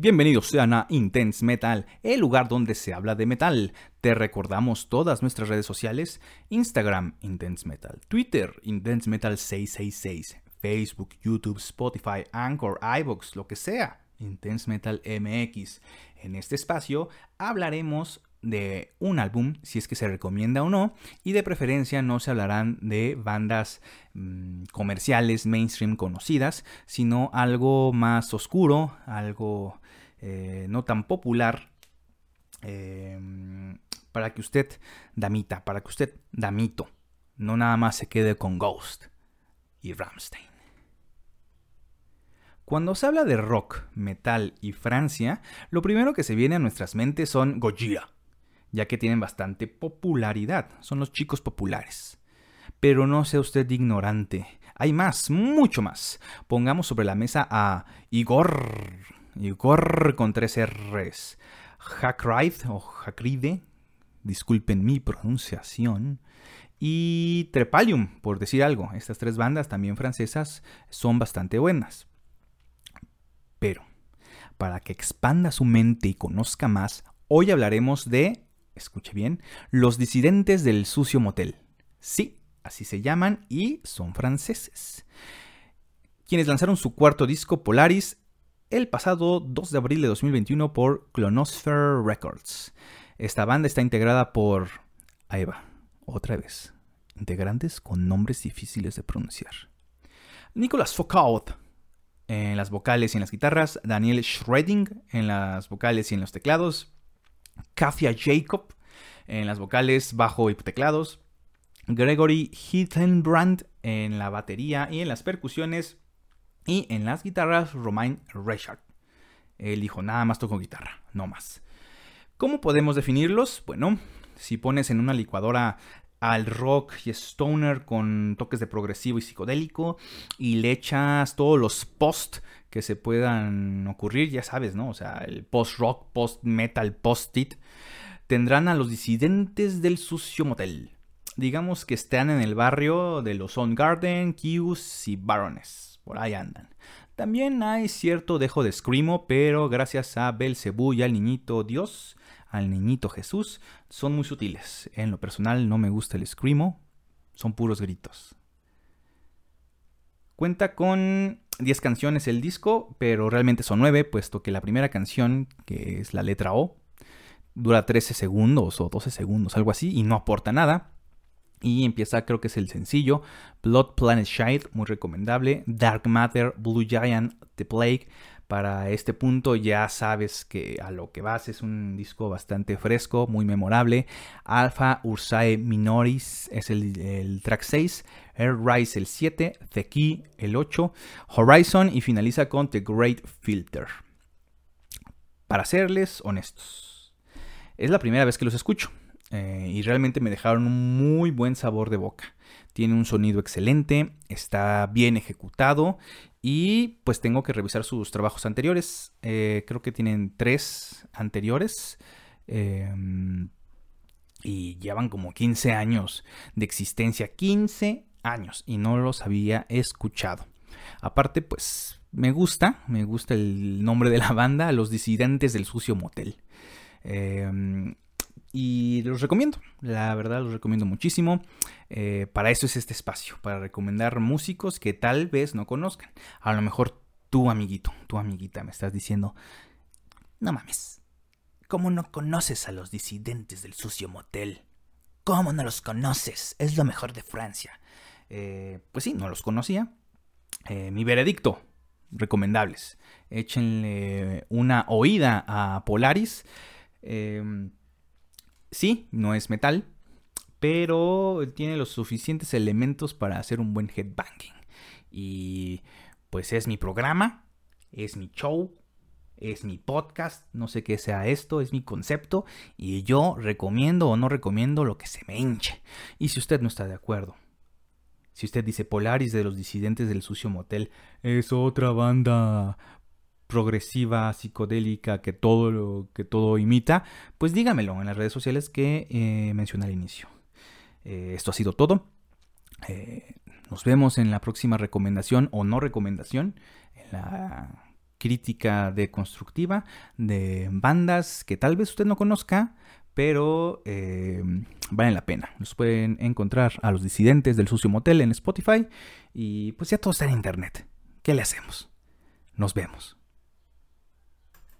Bienvenidos sean a Intense Metal, el lugar donde se habla de metal. Te recordamos todas nuestras redes sociales: Instagram Intense Metal, Twitter Intense Metal 666, Facebook, YouTube, Spotify, Anchor, iBox, lo que sea. Intense Metal MX. En este espacio hablaremos de un álbum, si es que se recomienda o no, y de preferencia no se hablarán de bandas mm, comerciales, mainstream conocidas, sino algo más oscuro, algo eh, no tan popular, em, para que usted, damita, para que usted, damito, no nada más se quede con Ghost y Ramstein. Cuando se habla de rock, metal y Francia, lo primero que se viene a nuestras mentes son Gojira, ya que tienen bastante popularidad, son los chicos populares. Pero no sea usted ignorante, hay más, mucho más. Pongamos sobre la mesa a Igor Igor con tres R's. Hackride o Hakride, disculpen mi pronunciación. Y Trepalium, por decir algo. Estas tres bandas, también francesas, son bastante buenas. Pero, para que expanda su mente y conozca más, hoy hablaremos de, escuche bien, los disidentes del sucio motel. Sí, así se llaman y son franceses. Quienes lanzaron su cuarto disco Polaris el pasado 2 de abril de 2021 por Clonosphere Records. Esta banda está integrada por... Ahí otra vez. Integrantes con nombres difíciles de pronunciar. Nicolas Foucault en las vocales y en las guitarras, Daniel Schreding en las vocales y en los teclados, Katia Jacob en las vocales, bajo y teclados, Gregory Hittenbrand en la batería y en las percusiones, y en las guitarras, Romain Richard. Él dijo, nada más toco guitarra, no más. ¿Cómo podemos definirlos? Bueno, si pones en una licuadora al rock y stoner con toques de progresivo y psicodélico y le echas todos los post que se puedan ocurrir, ya sabes, ¿no? O sea, el post-rock, post-metal, post-it, tendrán a los disidentes del sucio motel. Digamos que están en el barrio de los Garden, Q's y Barones por ahí andan. También hay cierto dejo de screamo, pero gracias a Belcebú y al niñito Dios, al niñito Jesús, son muy sutiles. En lo personal no me gusta el screamo, son puros gritos. Cuenta con 10 canciones el disco, pero realmente son 9, puesto que la primera canción, que es la letra O, dura 13 segundos o 12 segundos, algo así, y no aporta nada. Y empieza, creo que es el sencillo, Blood Planet Shade, muy recomendable. Dark Matter, Blue Giant, The Plague. Para este punto ya sabes que a lo que vas es un disco bastante fresco, muy memorable. Alpha Ursae Minoris es el, track 6. Air Rise el 7. The Key el 8. Horizon y finaliza con The Great Filter. Para serles honestos, es la primera vez que los escucho. Eh, y realmente me dejaron un muy buen sabor de boca. Tiene un sonido excelente, está bien ejecutado y pues tengo que revisar sus trabajos anteriores. Eh, creo que tienen tres anteriores. Em, y llevan como 15 años de existencia. 15 años y no los había escuchado. Aparte, pues me gusta, me gusta el nombre de la banda, Los Disidentes del Sucio Motel. Eh, y los recomiendo, la verdad los recomiendo muchísimo. Eh, para eso es este espacio, para recomendar músicos que tal vez no conozcan. A lo mejor tú, amiguito, tu amiguita, me estás diciendo, no mames, ¿cómo no conoces a los disidentes del sucio motel? ¿Cómo no los conoces? Es lo mejor de Francia. Eh, pues sí, no los conocía. Eh, mi veredicto, recomendables. Échenle una oída a Polaris. Eh, Sí, no es metal, pero tiene los suficientes elementos para hacer un buen headbanging. Y pues es mi programa Es mi show, es mi podcast, no sé qué sea esto, es mi concepto y yo recomiendo o no recomiendo lo que se me hinche. Y si usted no está de acuerdo, si usted dice Polaris de los disidentes del sucio motel es otra banda progresiva, psicodélica, que todo lo que todo imita, pues dígamelo en las redes sociales que eh, mencioné al inicio. Eh, esto ha sido todo. Eh, nos vemos en la próxima recomendación o no recomendación, en la crítica deconstructiva de bandas que tal vez usted no conozca, pero eh, valen la pena. Los pueden encontrar a los disidentes del sucio motel en Spotify y pues ya todo está en internet. ¿Qué le hacemos? Nos vemos.